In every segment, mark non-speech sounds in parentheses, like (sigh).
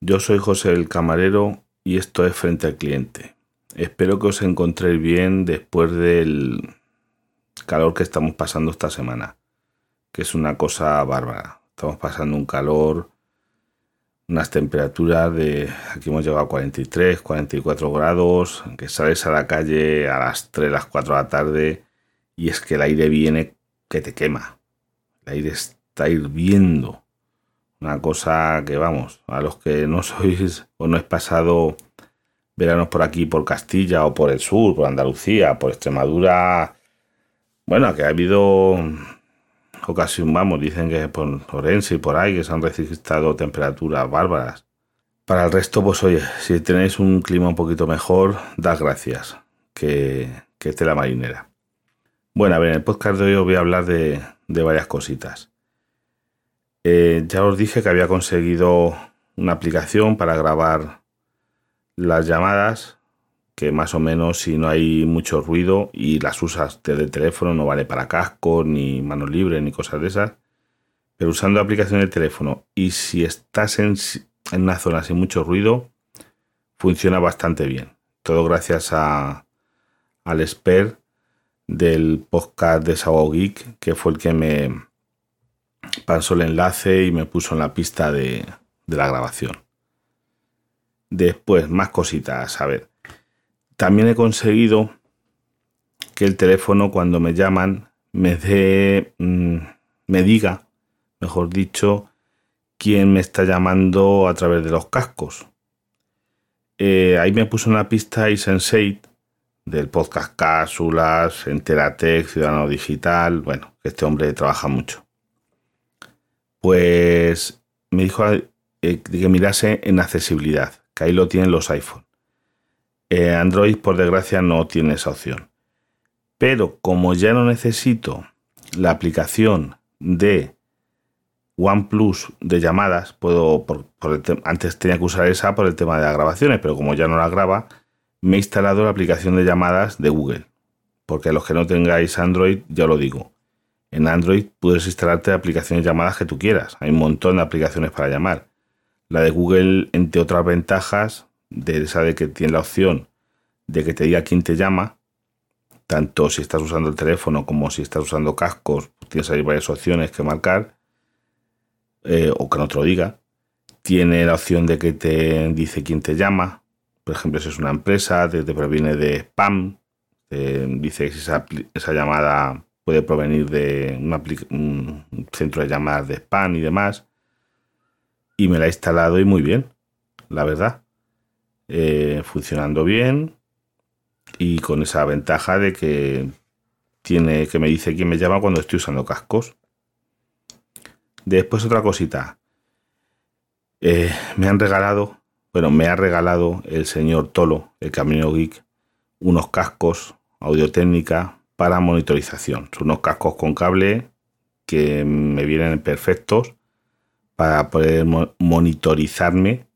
Yo soy José el Camarero y esto es Frente al Cliente. Espero que os encontréis bien después del calor que estamos pasando esta semana, que es una cosa bárbara. Estamos pasando un calor, unas temperaturas de, aquí hemos llegado a 43, 44 grados, que sales a la calle a las 3, las 4 de la tarde y es que el aire viene que te quema. El aire está hirviendo una cosa que vamos, a los que no sois (laughs) o no es pasado veranos por aquí, por Castilla o por el sur, por Andalucía, por Extremadura. Bueno, que ha habido ocasión, vamos, dicen que por Orense y por ahí que se han registrado temperaturas bárbaras. Para el resto, pues oye, si tenéis un clima un poquito mejor, das gracias, que, que esté la marinera. Bueno, a ver, en el podcast de hoy os voy a hablar de, de varias cositas. Eh, ya os dije que había conseguido una aplicación para grabar las llamadas, que más o menos si no hay mucho ruido y las usas desde el teléfono, no vale para casco, ni mano libre, ni cosas de esas. Pero usando aplicación de teléfono y si estás en, una zona sin mucho ruido, funciona bastante bien. Todo gracias a, al expert del podcast de Sao Geek, que fue el que me, pasó el enlace y me puso en la pista de, la grabación. Después, más cositas, a ver. También he conseguido que el teléfono cuando me llaman me dé, mm, me diga, mejor dicho, quién me está llamando a través de los cascos. Eh, ahí me puso en la pista iSensate del podcast Cápsulas, Enteratec, Ciudadano Digital. Bueno, este hombre trabaja mucho pues me dijo eh, que mirase en accesibilidad, que ahí lo tienen los iPhone. Eh, Android, por desgracia, no tiene esa opción. Pero como ya no necesito la aplicación de OnePlus de llamadas, puedo, por, antes tenía que usar esa por el tema de las grabaciones, pero como ya no la graba, me he instalado la aplicación de llamadas de Google. Porque a los que no tengáis Android, ya lo digo, en Android puedes instalarte aplicaciones llamadas que tú quieras. Hay un montón de aplicaciones para llamar. La de Google, entre otras ventajas, de esa de que tiene la opción de que te diga quién te llama, tanto si estás usando el teléfono como si estás usando cascos, tienes ahí varias opciones que marcar, eh, o que no te lo diga. Tiene la opción de que te dice quién te llama. Por ejemplo, si es una empresa, te, previene de spam. dice que esa, esa llamada puede provenir de un centro de llamadas de spam y demás. Y me la he instalado y muy bien, la verdad. Eh, funcionando bien y con esa ventaja de que tiene que me dice quién me llama cuando estoy usando cascos. Después otra cosita. Eh, me han regalado, bueno, me ha regalado el señor Tolo, el Camino Geek, unos cascos audio técnica para monitorización. Son unos cascos con cable que me vienen perfectos para poder monitorizarme,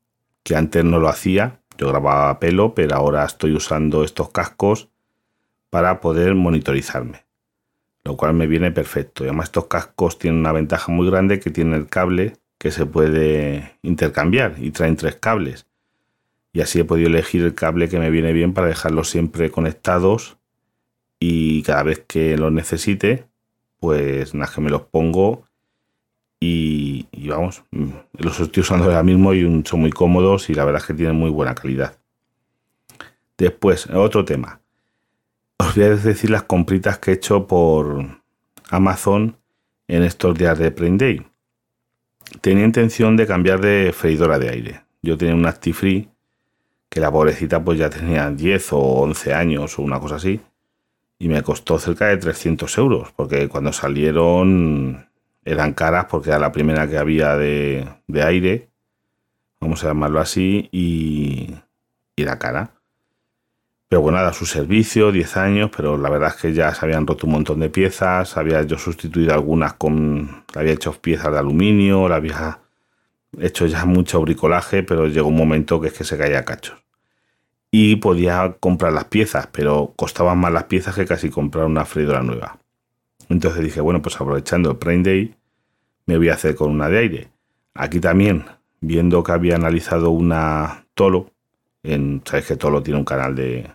que antes no lo hacía. Yo grababa pelo, pero ahora estoy usando estos cascos para poder monitorizarme, lo cual me viene perfecto. Y además estos cascos tienen una ventaja muy grande que tiene el cable que se puede intercambiar y traen tres cables. Y así he podido elegir el cable que me viene bien para dejarlos siempre conectados y cada vez que los necesite, pues nada que me los pongo y, vamos, mm, los estoy usando ahora mismo y son muy cómodos y la verdad es que tienen muy buena calidad. Después, otro tema. Os voy a decir las compritas que he hecho por Amazon en estos días de Prime Day. Tenía intención de cambiar de freidora de aire. Yo tenía un Actifree que la pobrecita pues ya tenía 10 o 11 años o una cosa así y me costó cerca de 300 euros, porque cuando salieron eran caras porque era la primera que había de, aire, vamos a llamarlo así, y, era cara. Pero bueno, da su servicio, 10 años, pero la verdad es que ya se habían roto un montón de piezas, había yo sustituido algunas con, había hecho piezas de aluminio, la había hecho ya mucho bricolaje, pero llegó un momento que es que se caía cachos y podía comprar las piezas, pero costaban más las piezas que casi comprar una freidora nueva. Entonces dije, bueno, pues aprovechando el Prime Day, me voy a hacer con una de aire. Aquí también, viendo que había analizado una Tolo, en, sabes que Tolo tiene un canal de,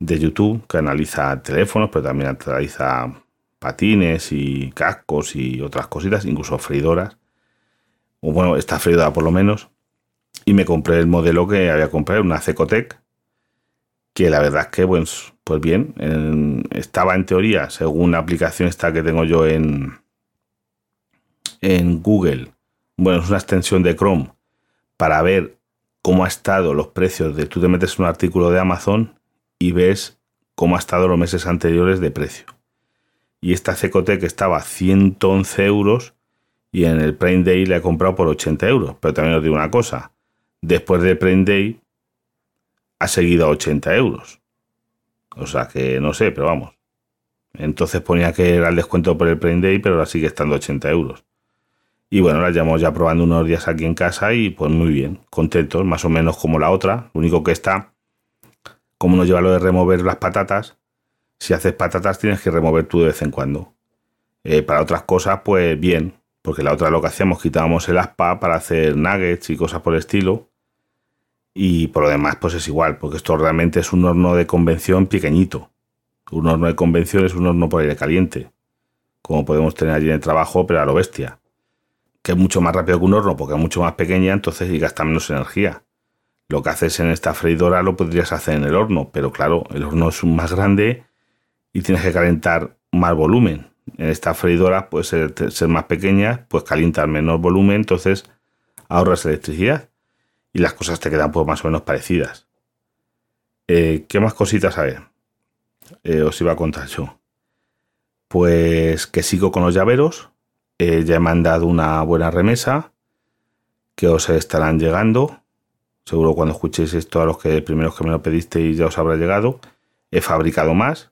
de YouTube que analiza teléfonos, pero también analiza patines y cascos y otras cositas, incluso freidoras. Bueno, esta freidora por lo menos. Y me compré el modelo que había comprado, una Cecotec, que la verdad es que, pues, pues bien, estaba en teoría, según la aplicación esta que tengo yo en, en Google, bueno, es una extensión de Chrome, para ver cómo ha estado los precios de, tú te metes un artículo de Amazon y ves cómo ha estado los meses anteriores de precio. Y esta Cecotec estaba a 111 euros y en el Prime Day le he comprado por 80 euros. Pero también os digo una cosa, después del Prime Day ha seguido a 80 euros. O sea que no sé, pero vamos. Entonces ponía que era el descuento por el Prime Day, pero ahora sigue estando 80 euros. Y bueno, la llevamos ya probando unos días aquí en casa y pues muy bien, contentos, más o menos como la otra. Lo único que está, como nos lleva lo de remover las patatas, si haces patatas tienes que remover tú de vez en cuando. Eh, para otras cosas, pues bien, porque la otra lo que hacíamos, quitábamos el aspa para hacer nuggets y cosas por el estilo. Y por lo demás, pues es igual, porque esto realmente es un horno de convención pequeñito. Un horno de convención es un horno por aire caliente, como podemos tener allí en el trabajo, pero a lo bestia. Que es mucho más rápido que un horno porque es mucho más pequeña, entonces y gasta menos energía. Lo que haces en esta freidora lo podrías hacer en el horno, pero claro, el horno es más grande y tienes que calentar más volumen. En esta freidora, pues ser, ser más pequeña, pues calientas menos volumen, entonces ahorras electricidad y las cosas te quedan pues más o menos parecidas. Eh, ¿Qué más cositas hay? Eh, os iba a contar yo. Pues que sigo con los llaveros. Eh, ya he mandado una buena remesa que os estarán llegando. Seguro cuando escuchéis esto a los que primeros que me lo pedisteis ya os habrá llegado. He fabricado más.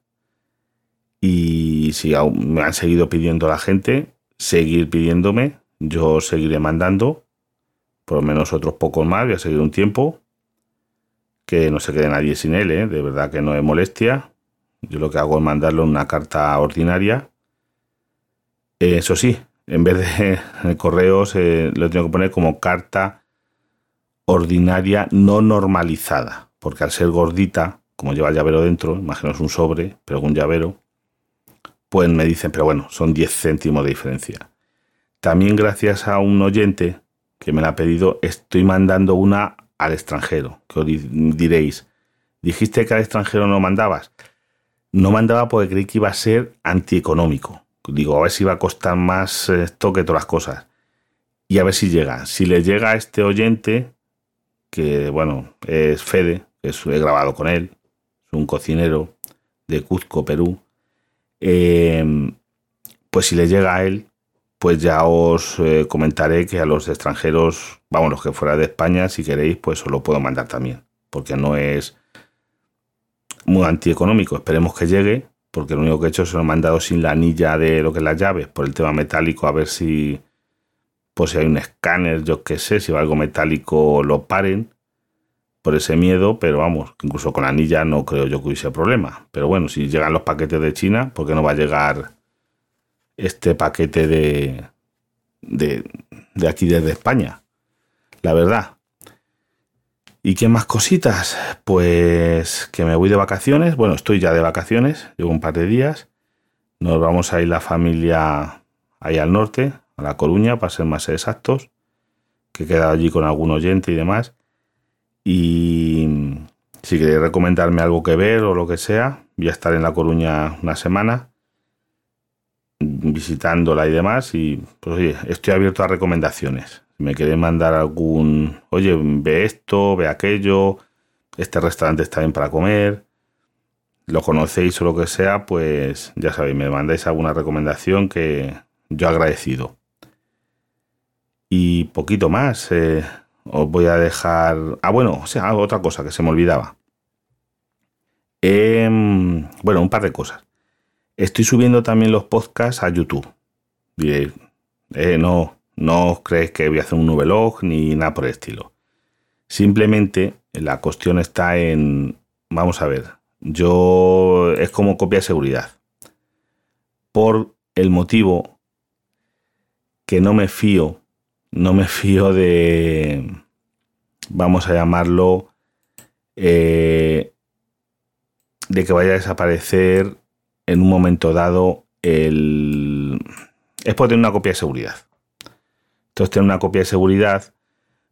Y si aún me han seguido pidiendo la gente, seguir pidiéndome. Yo seguiré mandando por lo menos otros pocos más, voy a seguir un tiempo, que no se quede nadie sin él, ¿eh? de verdad que no es molestia. Yo lo que hago es mandarle una carta ordinaria. Eso sí, en vez de (laughs) correos, lo tengo que poner como carta ordinaria no normalizada, porque al ser gordita, como lleva el llavero dentro, imaginaos un sobre, pero un llavero, pues me dicen, pero bueno, son 10 céntimos de diferencia. También gracias a un oyente que me la ha pedido, estoy mandando una al extranjero. Que os diréis, dijiste que al extranjero no mandabas. No mandaba porque creí que iba a ser antieconómico. Digo, a ver si iba a costar más esto que todas las cosas. Y a ver si llega. Si le llega a este oyente, que bueno, es Fede, que he grabado con él, es un cocinero de Cuzco, Perú. Eh, pues si le llega a él, pues ya os eh, comentaré que a los extranjeros, vamos, los que fuera de España, si queréis, pues os lo puedo mandar también, porque no es muy antieconómico. Esperemos que llegue, porque lo único que he hecho es lo he mandado sin la anilla de lo que es las llaves, por el tema metálico, a ver si, pues si hay un escáner, yo qué sé, si va algo metálico lo paren por ese miedo, pero vamos, incluso con la anilla no creo yo que hubiese problema. Pero bueno, si llegan los paquetes de China, ¿por qué no va a llegar este paquete de, de, de aquí desde España. La verdad. ¿Y qué más cositas? Pues que me voy de vacaciones. Bueno, estoy ya de vacaciones, llevo un par de días. Nos vamos a ir la familia ahí al norte, a La Coruña, para ser más exactos, que he quedado allí con algún oyente y demás. Y si queréis recomendarme algo que ver o lo que sea, voy a estar en La Coruña una semana visitándola y demás. Y pues oye, estoy abierto a recomendaciones. Si me queréis mandar algún, oye, ve esto, ve aquello, este restaurante está bien para comer, lo conocéis o lo que sea, pues ya sabéis, me mandáis alguna recomendación que yo agradecido. Y poquito más. Eh, os voy a dejar. Ah, bueno, o sea, otra cosa que se me olvidaba. Em, bueno, un par de cosas. Estoy subiendo también los podcasts a YouTube. Eh, no, no os creéis que voy a hacer un nubelog ni nada por el estilo. Simplemente la cuestión está en, vamos a ver, yo es como copia de seguridad. por el motivo que no me fío, no me fío de, vamos a llamarlo, eh, de que vaya a desaparecer en un momento dado el... Es por tener una copia de seguridad. Entonces tener una copia de seguridad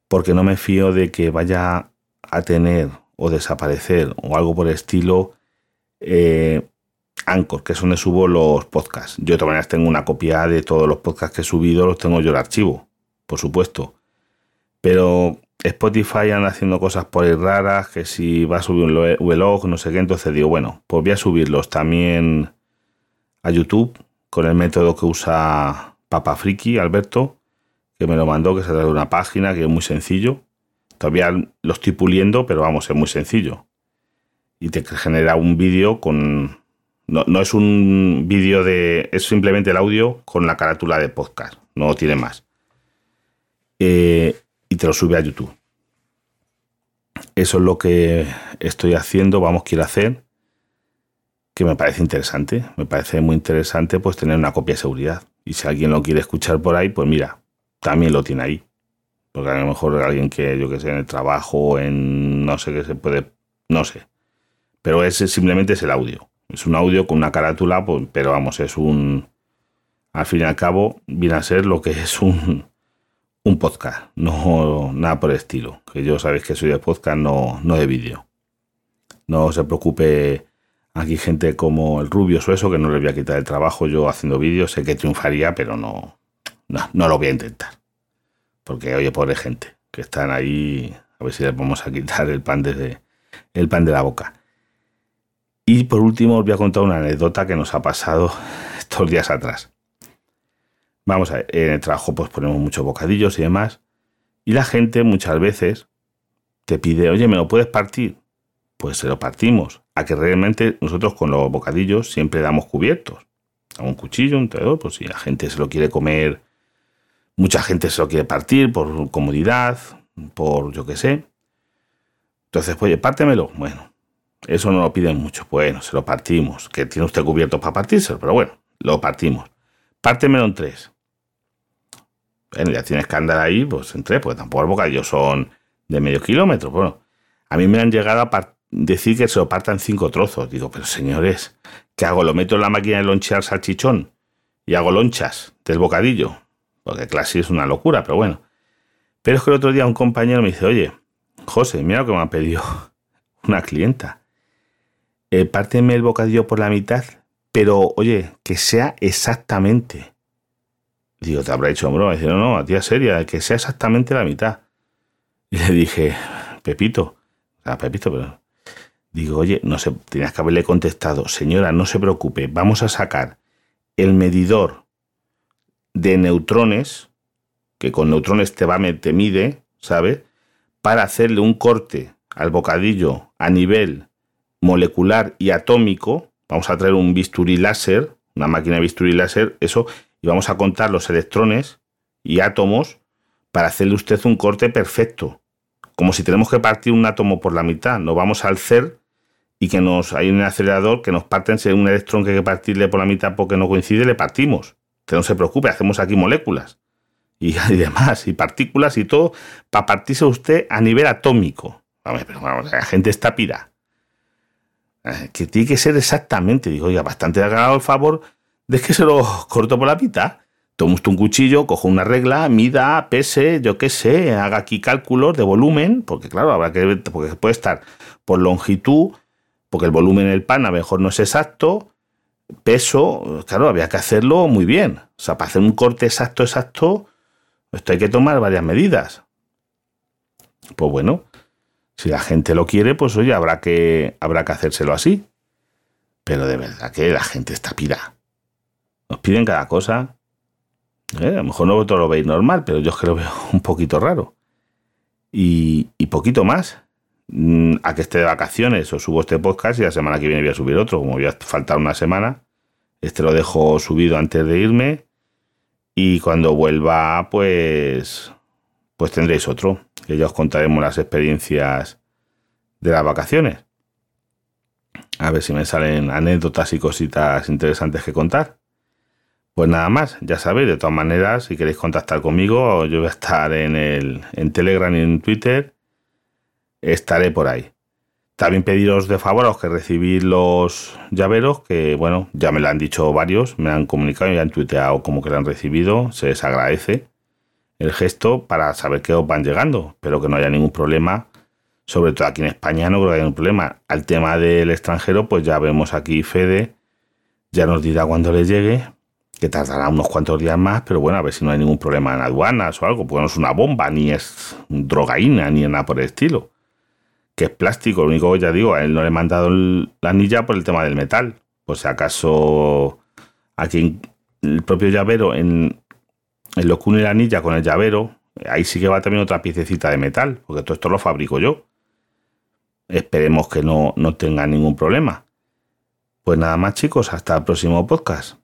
porque no me fío de que vaya a tener o desaparecer o algo por el estilo eh, Anchor, que es donde subo los podcasts. Yo de todas maneras tengo una copia de todos los podcasts que he subido, los tengo yo en archivo, por supuesto. Pero Spotify anda haciendo cosas por ahí raras, que si va a subir un vlog, no sé qué, entonces digo, bueno, pues voy a subirlos también a YouTube con el método que usa Papa Friki, Alberto, que me lo mandó, que se de una página que es muy sencillo. Todavía lo estoy puliendo, pero vamos, es muy sencillo. Y te genera un vídeo con... No, es un vídeo de... Es simplemente el audio con la carátula de podcast. No tiene más. Eh, y te lo sube a YouTube. Eso es lo que estoy haciendo, vamos, quiero hacer, que me parece interesante. Me parece muy interesante pues tener una copia de seguridad. Y si alguien lo quiere escuchar por ahí, pues mira, también lo tiene ahí. Porque a lo mejor alguien que, yo que sé, en el trabajo, en no sé qué se puede, no sé. Pero ese simplemente es el audio. Es un audio con una carátula, pues, pero vamos, es un, al fin y al cabo, viene a ser lo que es un, un podcast, no nada por el estilo. Que yo sabéis que soy de podcast, no, no de vídeo. No se preocupe aquí gente como el Rubio o eso, que no le voy a quitar el trabajo yo haciendo vídeos. Sé que triunfaría, pero no, no, no lo voy a intentar. Porque, oye, pobre gente, que están ahí, a ver si les vamos a quitar el pan, de, el pan de la boca. Y por último os voy a contar una anécdota que nos ha pasado (laughs) estos días atrás. Vamos a ver, en el trabajo pues ponemos muchos bocadillos y demás. Y la gente muchas veces te pide, oye, ¿me lo puedes partir? Pues se lo partimos. A que realmente nosotros con los bocadillos siempre damos cubiertos. A un cuchillo, un tenedor, pues si la gente se lo quiere comer, mucha gente se lo quiere partir por comodidad, por yo qué sé. Entonces, oye, pártemelo. Bueno, eso no lo piden mucho. Bueno, se lo partimos. Que tiene usted cubierto para partírselo, pero bueno, lo partimos. Pártemelo en tres. Bueno, ya tienes que andar ahí, pues entre, porque tampoco los bocadillos son de medio kilómetro. Bueno, a mí me han llegado a decir que se lo partan cinco trozos. Digo, pero señores, ¿qué hago? ¿Lo meto en la máquina de lonchear salchichón? Y hago lonchas del bocadillo. Porque clase es una locura, pero bueno. Pero es que el otro día un compañero me dice, oye, José, mira lo que me ha pedido (laughs) una clienta. Eh, párteme el bocadillo por la mitad, pero oye, que sea exactamente Digo, te habrá hecho broma. Dice, no, no, a tía seria, que sea exactamente la mitad. Y le dije, Pepito, a Pepito, pero. Digo, oye, no sé, tenías que haberle contestado, señora, no se preocupe, vamos a sacar el medidor de neutrones, que con neutrones te va te mide, ¿sabes? Para hacerle un corte al bocadillo a nivel molecular y atómico. Vamos a traer un bisturí láser, una máquina de bisturí láser, eso, y vamos a contar los electrones y átomos para hacerle usted un corte perfecto. Como si tenemos que partir un átomo por la mitad. Nos vamos al CER y que nos hay un acelerador que nos parten si un electrón que hay que partirle por la mitad porque no coincide, le partimos. Que no se preocupe, hacemos aquí moléculas y, (laughs) demás, y partículas y todo, para partirse usted a nivel atómico. Vamos, pero vamos, la gente está pira. Eh, que tiene que ser exactamente, digo, oiga, bastante ha el favor de que se lo corto por la mitad. Tomo usted un cuchillo, cojo una regla, mida, pese, yo qué sé, haga aquí cálculos de volumen, porque claro, habrá que ver, porque puede estar por longitud, porque el volumen del pan a lo mejor no es exacto, peso, claro, había que hacerlo muy bien. O sea, para hacer un corte exacto, exacto, esto hay que tomar varias medidas. Pues bueno, si la gente lo quiere, pues oye, habrá que, habrá que hacérselo así. Pero de verdad que la gente está pira. Nos piden cada cosa. Eh, a lo mejor no vosotros lo veis normal, pero yo es que lo veo (laughs) un poquito raro. Y, poquito más. Mm, a que esté de vacaciones os subo este podcast y la semana que viene voy a subir otro. Como voy a faltar una semana, este lo dejo subido antes de irme. Y cuando vuelva, pues, pues tendréis otro. Que ya os contaremos las experiencias de las vacaciones. A ver si me salen anécdotas y cositas interesantes que contar. Pues nada más, ya sabéis, de todas maneras, si queréis contactar conmigo, yo voy a estar en, el, en Telegram y en Twitter, estaré por ahí. También pediros de favor a los que recibís los llaveros, que bueno, ya me lo han dicho varios, me han comunicado y han tuiteado como que lo han recibido, se les agradece el gesto para saber que os van llegando. Espero que no haya ningún problema, sobre todo aquí en España no creo que haya ningún problema. Al tema del extranjero, pues ya vemos aquí Fede, ya nos dirá cuando le llegue, que tardará unos cuantos días más, pero bueno, a ver si no hay ningún problema en aduanas o algo, porque no es una bomba, ni es drogaína, ni nada por el estilo. Que es plástico, lo único que ya digo, a él no le he mandado la anilla por el tema del metal. Pues si acaso aquí el propio llavero, en, en lo que une la anilla con el llavero, ahí sí que va también otra piececita de metal, porque todo esto lo fabrico yo. Esperemos que no, no tenga ningún problema. Pues nada más chicos, hasta el próximo podcast.